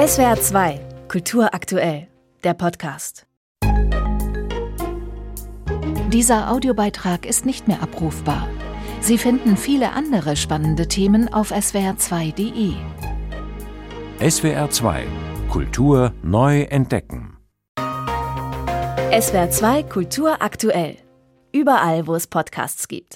SWR 2, Kultur aktuell, der Podcast. Dieser Audiobeitrag ist nicht mehr abrufbar. Sie finden viele andere spannende Themen auf swr2.de. SWR 2 Kultur neu entdecken. SWR 2, Kultur aktuell. Überall, wo es Podcasts gibt.